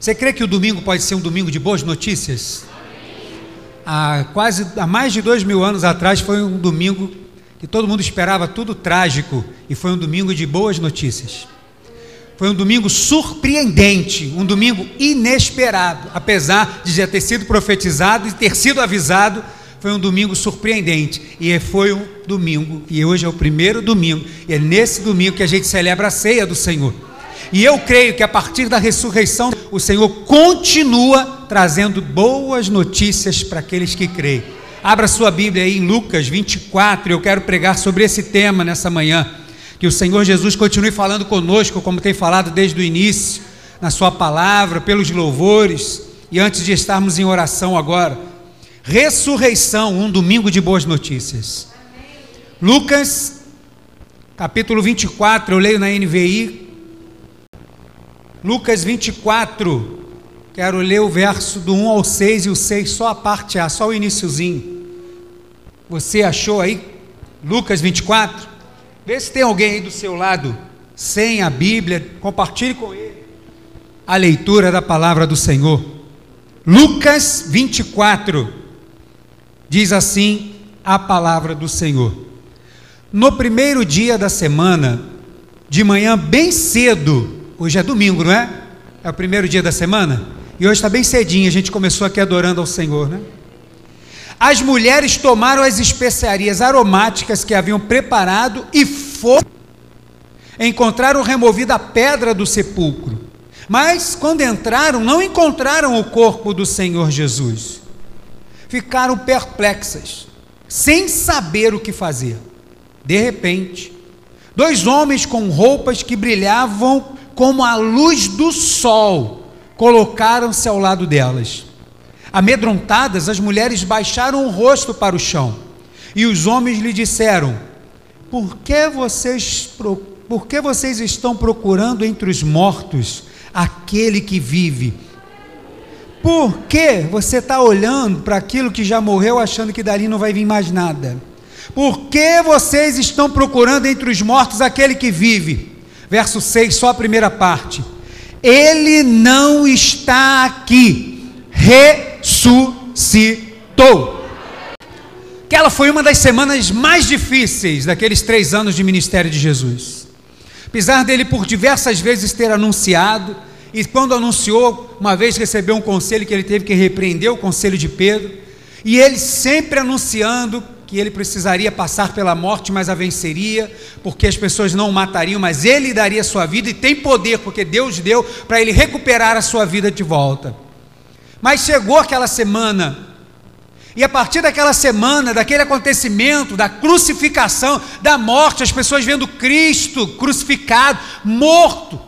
Você crê que o domingo pode ser um domingo de boas notícias? Há quase há mais de dois mil anos atrás foi um domingo que todo mundo esperava tudo trágico e foi um domingo de boas notícias. Foi um domingo surpreendente, um domingo inesperado, apesar de já ter sido profetizado e ter sido avisado, foi um domingo surpreendente. E foi um domingo, e hoje é o primeiro domingo, e é nesse domingo que a gente celebra a ceia do Senhor. E eu creio que a partir da ressurreição, o Senhor continua trazendo boas notícias para aqueles que creem. Abra sua Bíblia aí em Lucas 24, eu quero pregar sobre esse tema nessa manhã. Que o Senhor Jesus continue falando conosco, como tem falado desde o início, na Sua palavra, pelos louvores, e antes de estarmos em oração agora. Ressurreição, um domingo de boas notícias. Lucas, capítulo 24, eu leio na NVI, Lucas 24, quero ler o verso do 1 ao 6 e o 6, só a parte A, só o iníciozinho. Você achou aí? Lucas 24? Vê se tem alguém aí do seu lado sem a Bíblia, compartilhe com ele a leitura da palavra do Senhor. Lucas 24 diz assim a palavra do Senhor. No primeiro dia da semana, de manhã bem cedo, Hoje é domingo, não é? É o primeiro dia da semana? E hoje está bem cedinho, a gente começou aqui adorando ao Senhor, né? As mulheres tomaram as especiarias aromáticas que haviam preparado e foram. Encontraram removida a pedra do sepulcro. Mas quando entraram, não encontraram o corpo do Senhor Jesus. Ficaram perplexas, sem saber o que fazer. De repente, dois homens com roupas que brilhavam como a luz do sol, colocaram-se ao lado delas. Amedrontadas, as mulheres baixaram o rosto para o chão, e os homens lhe disseram: Por que vocês, por que vocês estão procurando entre os mortos aquele que vive? Por que você está olhando para aquilo que já morreu, achando que dali não vai vir mais nada? Por que vocês estão procurando entre os mortos aquele que vive? Verso 6, só a primeira parte. Ele não está aqui, ressuscitou. Aquela foi uma das semanas mais difíceis daqueles três anos de ministério de Jesus. Apesar dele por diversas vezes ter anunciado, e quando anunciou, uma vez recebeu um conselho que ele teve que repreender o conselho de Pedro, e ele sempre anunciando que ele precisaria passar pela morte, mas a venceria, porque as pessoas não o matariam, mas ele daria sua vida e tem poder, porque Deus deu para ele recuperar a sua vida de volta. Mas chegou aquela semana, e a partir daquela semana, daquele acontecimento, da crucificação, da morte, as pessoas vendo Cristo crucificado, morto,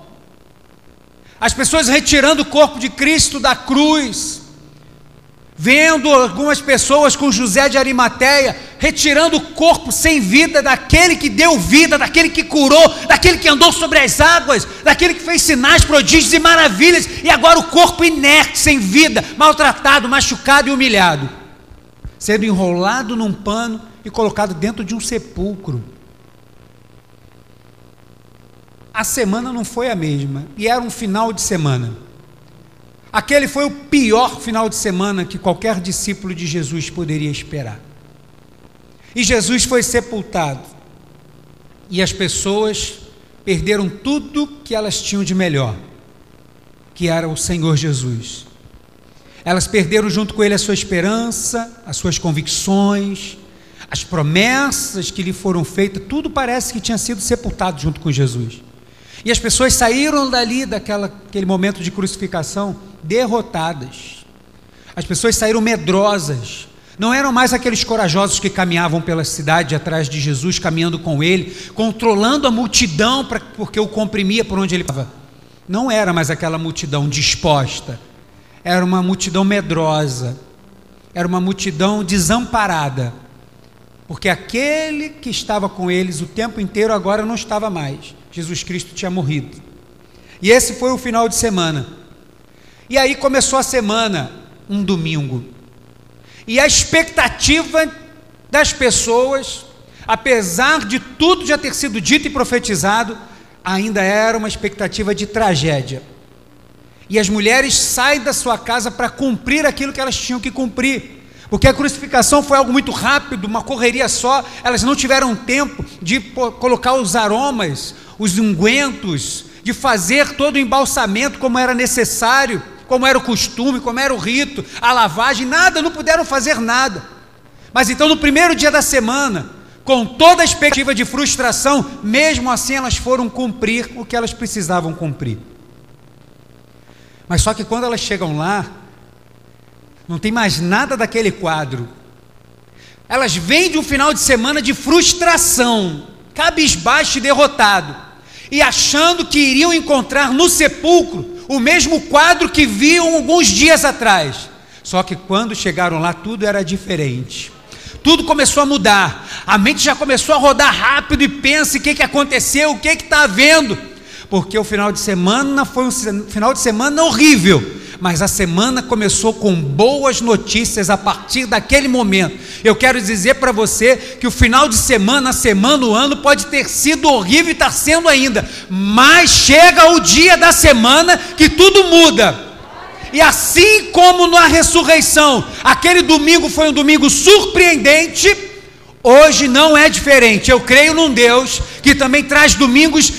as pessoas retirando o corpo de Cristo da cruz, vendo algumas pessoas com José de Arimateia retirando o corpo sem vida daquele que deu vida, daquele que curou, daquele que andou sobre as águas, daquele que fez sinais, prodígios e maravilhas, e agora o corpo inerte, sem vida, maltratado, machucado e humilhado, sendo enrolado num pano e colocado dentro de um sepulcro. A semana não foi a mesma, e era um final de semana. Aquele foi o pior final de semana que qualquer discípulo de Jesus poderia esperar. E Jesus foi sepultado. E as pessoas perderam tudo que elas tinham de melhor, que era o Senhor Jesus. Elas perderam junto com ele a sua esperança, as suas convicções, as promessas que lhe foram feitas, tudo parece que tinha sido sepultado junto com Jesus. E as pessoas saíram dali, daquele momento de crucificação, derrotadas. As pessoas saíram medrosas. Não eram mais aqueles corajosos que caminhavam pela cidade atrás de Jesus, caminhando com ele, controlando a multidão pra, porque o comprimia por onde ele estava. Não era mais aquela multidão disposta. Era uma multidão medrosa. Era uma multidão desamparada. Porque aquele que estava com eles o tempo inteiro agora não estava mais. Jesus Cristo tinha morrido. E esse foi o final de semana. E aí começou a semana, um domingo. E a expectativa das pessoas, apesar de tudo já ter sido dito e profetizado, ainda era uma expectativa de tragédia. e as mulheres saem da sua casa para cumprir aquilo que elas tinham que cumprir. Porque a crucificação foi algo muito rápido, uma correria só, elas não tiveram tempo de colocar os aromas, os ungüentos, de fazer todo o embalsamento como era necessário, como era o costume, como era o rito, a lavagem, nada, não puderam fazer nada. Mas então no primeiro dia da semana, com toda a expectativa de frustração, mesmo assim elas foram cumprir o que elas precisavam cumprir. Mas só que quando elas chegam lá, não tem mais nada daquele quadro. Elas vêm de um final de semana de frustração, cabisbaixo e derrotado, e achando que iriam encontrar no sepulcro o mesmo quadro que viam alguns dias atrás. Só que quando chegaram lá, tudo era diferente. Tudo começou a mudar. A mente já começou a rodar rápido e pensa: o que, que aconteceu, o que está havendo porque o final de semana foi um final de semana horrível, mas a semana começou com boas notícias a partir daquele momento. Eu quero dizer para você que o final de semana, a semana, o ano pode ter sido horrível e está sendo ainda, mas chega o dia da semana que tudo muda. E assim como na ressurreição, aquele domingo foi um domingo surpreendente, hoje não é diferente. Eu creio num Deus que também traz domingos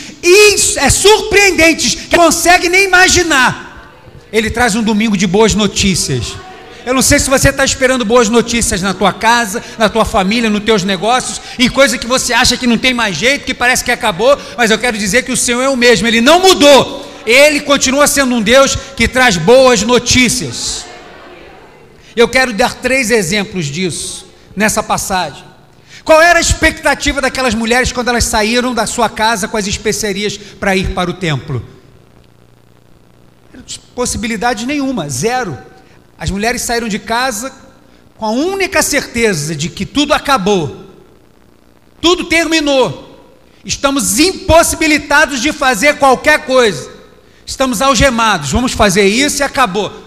é surpreendentes, que consegue nem imaginar. Ele traz um domingo de boas notícias. Eu não sei se você está esperando boas notícias na tua casa, na tua família, nos teus negócios, em coisa que você acha que não tem mais jeito, que parece que acabou, mas eu quero dizer que o Senhor é o mesmo, Ele não mudou. Ele continua sendo um Deus que traz boas notícias. Eu quero dar três exemplos disso nessa passagem. Qual era a expectativa daquelas mulheres quando elas saíram da sua casa com as especiarias para ir para o templo? Possibilidade nenhuma, zero. As mulheres saíram de casa com a única certeza de que tudo acabou, tudo terminou. Estamos impossibilitados de fazer qualquer coisa. Estamos algemados. Vamos fazer isso e acabou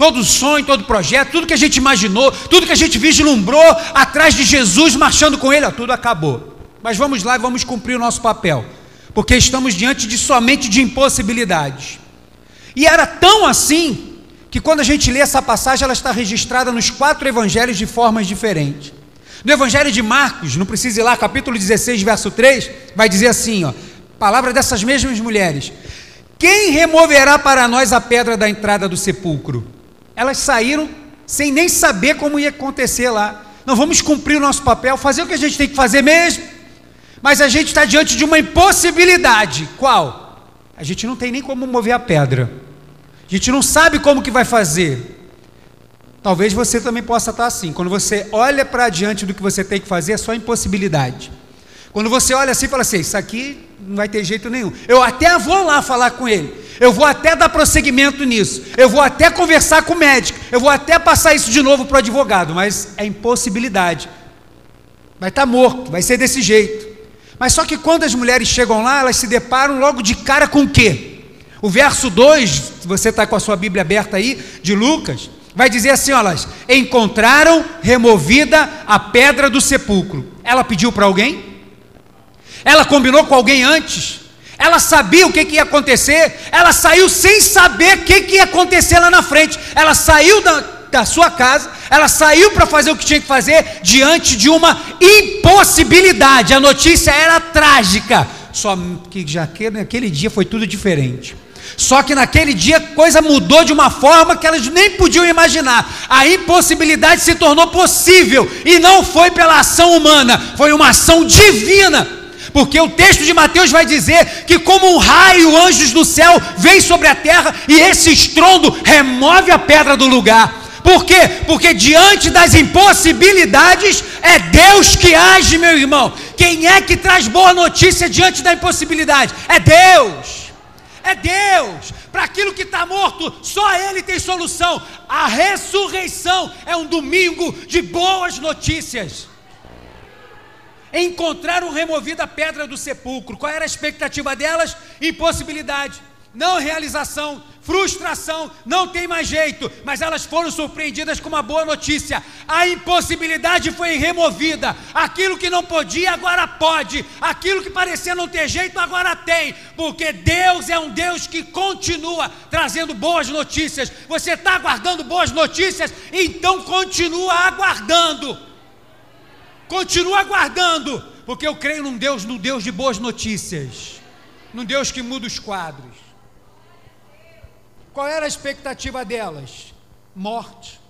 todo sonho, todo projeto, tudo que a gente imaginou, tudo que a gente vislumbrou atrás de Jesus, marchando com Ele, ó, tudo acabou. Mas vamos lá e vamos cumprir o nosso papel, porque estamos diante de somente de impossibilidades. E era tão assim que quando a gente lê essa passagem, ela está registrada nos quatro evangelhos de formas diferentes. No evangelho de Marcos, não precisa ir lá, capítulo 16, verso 3, vai dizer assim, ó, palavra dessas mesmas mulheres: Quem removerá para nós a pedra da entrada do sepulcro? elas saíram sem nem saber como ia acontecer lá. Não vamos cumprir o nosso papel, fazer o que a gente tem que fazer mesmo. Mas a gente está diante de uma impossibilidade. Qual? A gente não tem nem como mover a pedra. A gente não sabe como que vai fazer. Talvez você também possa estar assim. Quando você olha para diante do que você tem que fazer, é só impossibilidade. Quando você olha assim e fala assim: Isso aqui não vai ter jeito nenhum. Eu até vou lá falar com ele. Eu vou até dar prosseguimento nisso. Eu vou até conversar com o médico. Eu vou até passar isso de novo para o advogado. Mas é impossibilidade. Vai estar tá morto. Vai ser desse jeito. Mas só que quando as mulheres chegam lá, elas se deparam logo de cara com o quê? O verso 2, se você está com a sua Bíblia aberta aí, de Lucas, vai dizer assim: olha, encontraram removida a pedra do sepulcro. Ela pediu para alguém? Ela combinou com alguém antes? Ela sabia o que, que ia acontecer? Ela saiu sem saber o que, que ia acontecer lá na frente. Ela saiu da, da sua casa, ela saiu para fazer o que tinha que fazer diante de uma impossibilidade. A notícia era trágica. Só que já que naquele dia foi tudo diferente. Só que naquele dia coisa mudou de uma forma que elas nem podiam imaginar. A impossibilidade se tornou possível e não foi pela ação humana, foi uma ação divina porque o texto de Mateus vai dizer que, como um raio, anjos do céu vêm sobre a terra e esse estrondo remove a pedra do lugar. Por quê? Porque diante das impossibilidades é Deus que age, meu irmão. Quem é que traz boa notícia diante da impossibilidade? É Deus. É Deus. Para aquilo que está morto, só Ele tem solução. A ressurreição é um domingo de boas notícias encontraram removida a pedra do sepulcro. Qual era a expectativa delas? Impossibilidade, não realização. Frustração, não tem mais jeito, mas elas foram surpreendidas com uma boa notícia: a impossibilidade foi removida, aquilo que não podia agora pode, aquilo que parecia não ter jeito agora tem, porque Deus é um Deus que continua trazendo boas notícias. Você está aguardando boas notícias? Então continua aguardando, continua aguardando, porque eu creio num Deus, num Deus de boas notícias, num Deus que muda os quadros. Qual era a expectativa delas? Morte.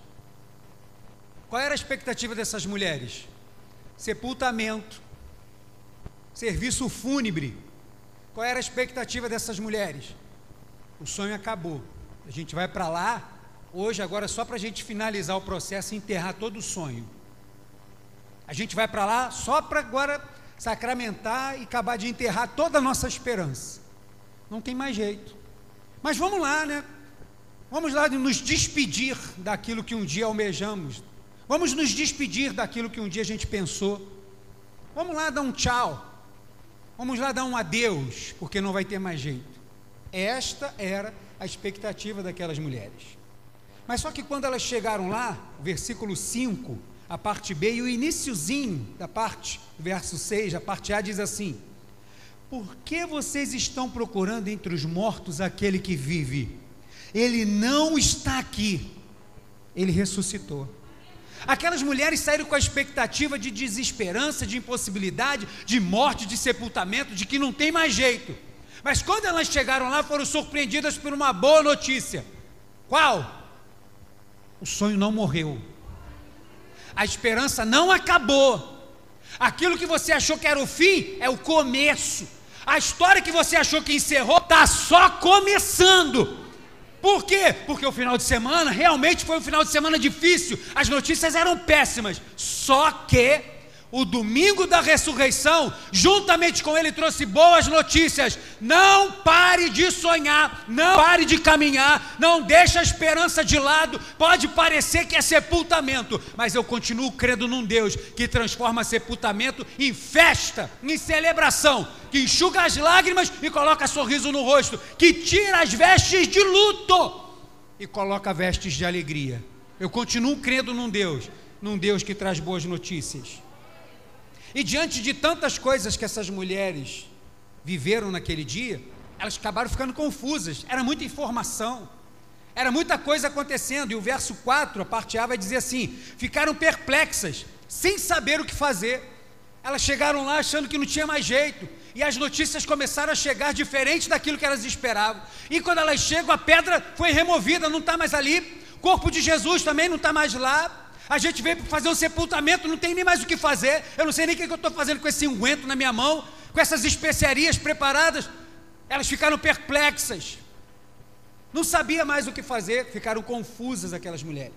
Qual era a expectativa dessas mulheres? Sepultamento, serviço fúnebre. Qual era a expectativa dessas mulheres? O sonho acabou. A gente vai para lá, hoje, agora, só para a gente finalizar o processo e enterrar todo o sonho. A gente vai para lá só para agora sacramentar e acabar de enterrar toda a nossa esperança. Não tem mais jeito. Mas vamos lá, né? Vamos lá nos despedir daquilo que um dia almejamos. Vamos nos despedir daquilo que um dia a gente pensou. Vamos lá dar um tchau. Vamos lá dar um adeus, porque não vai ter mais jeito. Esta era a expectativa daquelas mulheres. Mas só que quando elas chegaram lá, versículo 5, a parte B e o iníciozinho da parte, verso 6, a parte A diz assim: Por que vocês estão procurando entre os mortos aquele que vive? Ele não está aqui, ele ressuscitou. Aquelas mulheres saíram com a expectativa de desesperança, de impossibilidade, de morte, de sepultamento, de que não tem mais jeito. Mas quando elas chegaram lá, foram surpreendidas por uma boa notícia. Qual? O sonho não morreu. A esperança não acabou. Aquilo que você achou que era o fim é o começo. A história que você achou que encerrou está só começando. Por quê? Porque o final de semana realmente foi um final de semana difícil, as notícias eram péssimas. Só que o domingo da ressurreição, juntamente com ele, trouxe boas notícias. Não pare de sonhar, não pare de caminhar, não deixe a esperança de lado. Pode parecer que é sepultamento, mas eu continuo crendo num Deus que transforma sepultamento em festa, em celebração, que enxuga as lágrimas e coloca sorriso no rosto, que tira as vestes de luto e coloca vestes de alegria. Eu continuo crendo num Deus, num Deus que traz boas notícias. E diante de tantas coisas que essas mulheres viveram naquele dia, elas acabaram ficando confusas. Era muita informação, era muita coisa acontecendo. E o verso 4, a parte A, vai dizer assim: ficaram perplexas, sem saber o que fazer. Elas chegaram lá achando que não tinha mais jeito. E as notícias começaram a chegar diferente daquilo que elas esperavam. E quando elas chegam, a pedra foi removida, não está mais ali. O corpo de Jesus também não está mais lá. A gente veio para fazer um sepultamento, não tem nem mais o que fazer. Eu não sei nem o que eu estou fazendo com esse unguento na minha mão, com essas especiarias preparadas. Elas ficaram perplexas. Não sabia mais o que fazer, ficaram confusas aquelas mulheres.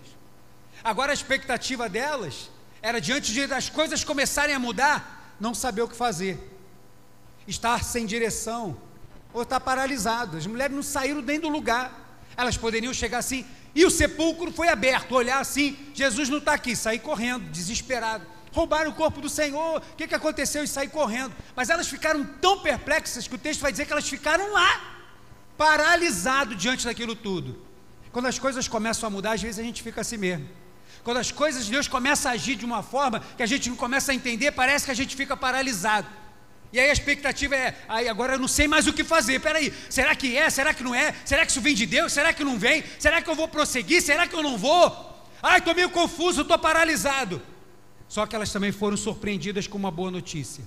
Agora a expectativa delas era diante de das coisas começarem a mudar, não saber o que fazer. Estar sem direção ou estar paralisado. As mulheres não saíram nem do lugar. Elas poderiam chegar assim, e o sepulcro foi aberto, olhar assim, Jesus não está aqui, sair correndo, desesperado. Roubaram o corpo do Senhor, o que, que aconteceu? E sair correndo. Mas elas ficaram tão perplexas que o texto vai dizer que elas ficaram lá, paralisadas diante daquilo tudo. Quando as coisas começam a mudar, às vezes a gente fica assim mesmo. Quando as coisas de Deus começam a agir de uma forma que a gente não começa a entender, parece que a gente fica paralisado. E aí a expectativa é, aí agora eu não sei mais o que fazer. Peraí, será que é? Será que não é? Será que isso vem de Deus? Será que não vem? Será que eu vou prosseguir? Será que eu não vou? Ai, estou meio confuso, estou paralisado. Só que elas também foram surpreendidas com uma boa notícia.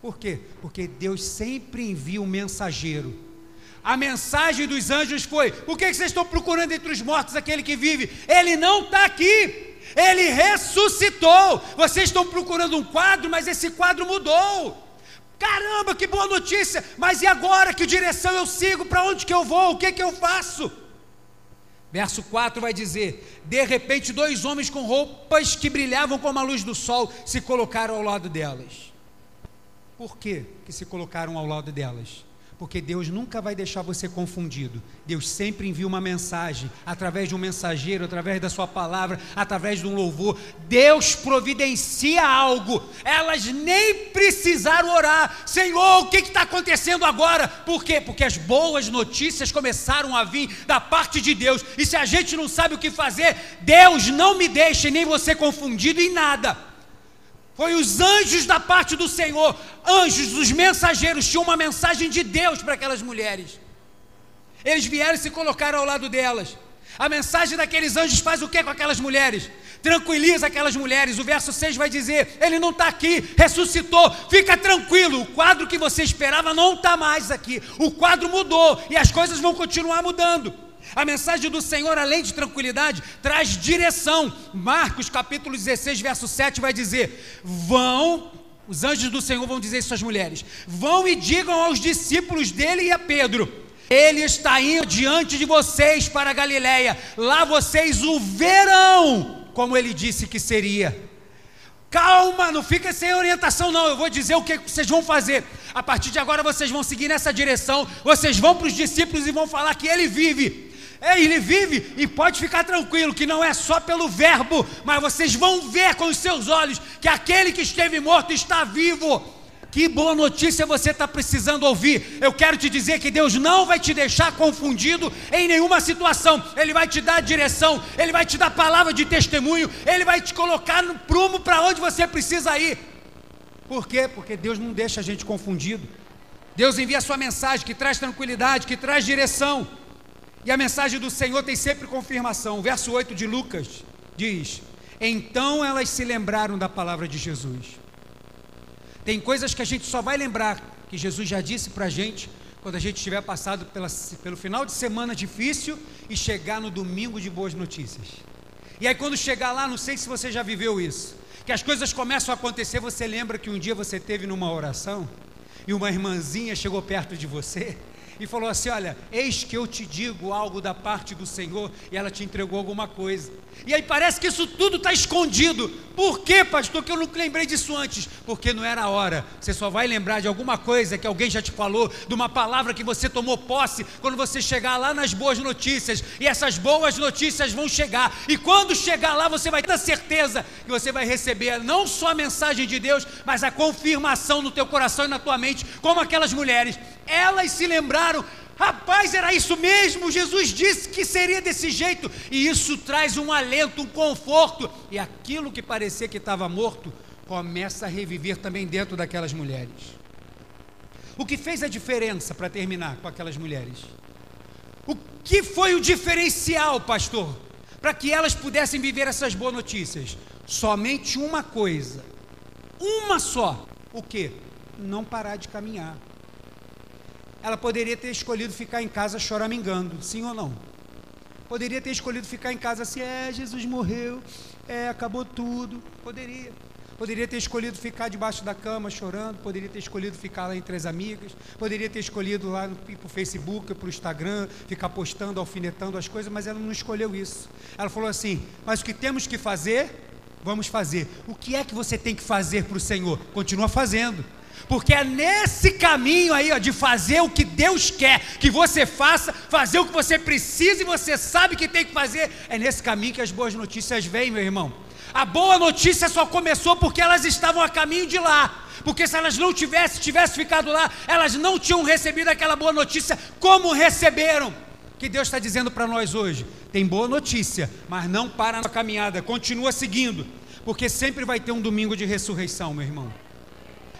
Por quê? Porque Deus sempre envia um mensageiro. A mensagem dos anjos foi: por que vocês estão procurando entre os mortos aquele que vive? Ele não está aqui. Ele ressuscitou. Vocês estão procurando um quadro, mas esse quadro mudou. Caramba, que boa notícia! Mas e agora? Que direção eu sigo? Para onde que eu vou? O que que eu faço? Verso 4 vai dizer: De repente, dois homens com roupas que brilhavam como a luz do sol se colocaram ao lado delas. Por que, que se colocaram ao lado delas? Porque Deus nunca vai deixar você confundido. Deus sempre envia uma mensagem, através de um mensageiro, através da sua palavra, através de um louvor. Deus providencia algo. Elas nem precisaram orar. Senhor, o que está acontecendo agora? Por quê? Porque as boas notícias começaram a vir da parte de Deus. E se a gente não sabe o que fazer, Deus não me deixe nem você confundido em nada. Foi os anjos da parte do Senhor, anjos, os mensageiros, tinham uma mensagem de Deus para aquelas mulheres. Eles vieram e se colocaram ao lado delas. A mensagem daqueles anjos faz o que com aquelas mulheres? Tranquiliza aquelas mulheres. O verso 6 vai dizer: Ele não está aqui, ressuscitou, fica tranquilo. O quadro que você esperava não está mais aqui. O quadro mudou e as coisas vão continuar mudando. A mensagem do Senhor, além de tranquilidade, traz direção. Marcos capítulo 16, verso 7 vai dizer: Vão, os anjos do Senhor vão dizer isso às mulheres: Vão e digam aos discípulos dele e a Pedro: Ele está indo diante de vocês para a Galiléia, lá vocês o verão, como ele disse que seria. Calma, não fica sem orientação, não. Eu vou dizer o que vocês vão fazer. A partir de agora, vocês vão seguir nessa direção. Vocês vão para os discípulos e vão falar que ele vive. É, ele vive e pode ficar tranquilo que não é só pelo verbo, mas vocês vão ver com os seus olhos que aquele que esteve morto está vivo. Que boa notícia você está precisando ouvir. Eu quero te dizer que Deus não vai te deixar confundido em nenhuma situação. Ele vai te dar direção, Ele vai te dar palavra de testemunho, Ele vai te colocar no prumo para onde você precisa ir. Por quê? Porque Deus não deixa a gente confundido. Deus envia a sua mensagem que traz tranquilidade, que traz direção. E a mensagem do Senhor tem sempre confirmação. O verso 8 de Lucas diz: Então elas se lembraram da palavra de Jesus. Tem coisas que a gente só vai lembrar, que Jesus já disse para a gente, quando a gente estiver passado pela, pelo final de semana difícil e chegar no domingo de boas notícias. E aí, quando chegar lá, não sei se você já viveu isso, que as coisas começam a acontecer, você lembra que um dia você teve numa oração e uma irmãzinha chegou perto de você e falou assim: Olha, eis que eu te digo algo da parte do Senhor, e ela te entregou alguma coisa. E aí parece que isso tudo está escondido. Por quê, pastor, que eu não lembrei disso antes? Porque não era a hora. Você só vai lembrar de alguma coisa que alguém já te falou, de uma palavra que você tomou posse, quando você chegar lá nas boas notícias. E essas boas notícias vão chegar. E quando chegar lá, você vai ter certeza que você vai receber não só a mensagem de Deus, mas a confirmação no teu coração e na tua mente, como aquelas mulheres. Elas se lembraram Rapaz, era isso mesmo. Jesus disse que seria desse jeito, e isso traz um alento, um conforto. E aquilo que parecia que estava morto começa a reviver também dentro daquelas mulheres. O que fez a diferença para terminar com aquelas mulheres? O que foi o diferencial, pastor, para que elas pudessem viver essas boas notícias? Somente uma coisa, uma só. O que? Não parar de caminhar ela poderia ter escolhido ficar em casa choramingando, sim ou não? Poderia ter escolhido ficar em casa assim, é, Jesus morreu, é, acabou tudo. Poderia. Poderia ter escolhido ficar debaixo da cama chorando, poderia ter escolhido ficar lá entre as amigas, poderia ter escolhido lá no Facebook, para o Instagram, ficar postando, alfinetando as coisas, mas ela não escolheu isso. Ela falou assim: mas o que temos que fazer, vamos fazer. O que é que você tem que fazer para o Senhor? Continua fazendo porque é nesse caminho aí ó, de fazer o que Deus quer que você faça, fazer o que você precisa e você sabe que tem que fazer, é nesse caminho que as boas notícias vêm, meu irmão. A boa notícia só começou porque elas estavam a caminho de lá. Porque se elas não tivessem, tivessem ficado lá, elas não tinham recebido aquela boa notícia como receberam. Que Deus está dizendo para nós hoje: tem boa notícia, mas não para na caminhada, continua seguindo, porque sempre vai ter um domingo de ressurreição, meu irmão.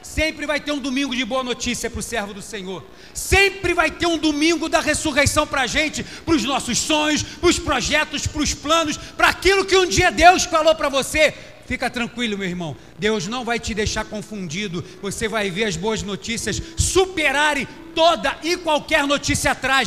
Sempre vai ter um domingo de boa notícia para o servo do Senhor. Sempre vai ter um domingo da ressurreição para a gente, para os nossos sonhos, para os projetos, para os planos, para aquilo que um dia Deus falou para você. Fica tranquilo, meu irmão. Deus não vai te deixar confundido. Você vai ver as boas notícias superarem toda e qualquer notícia atrás.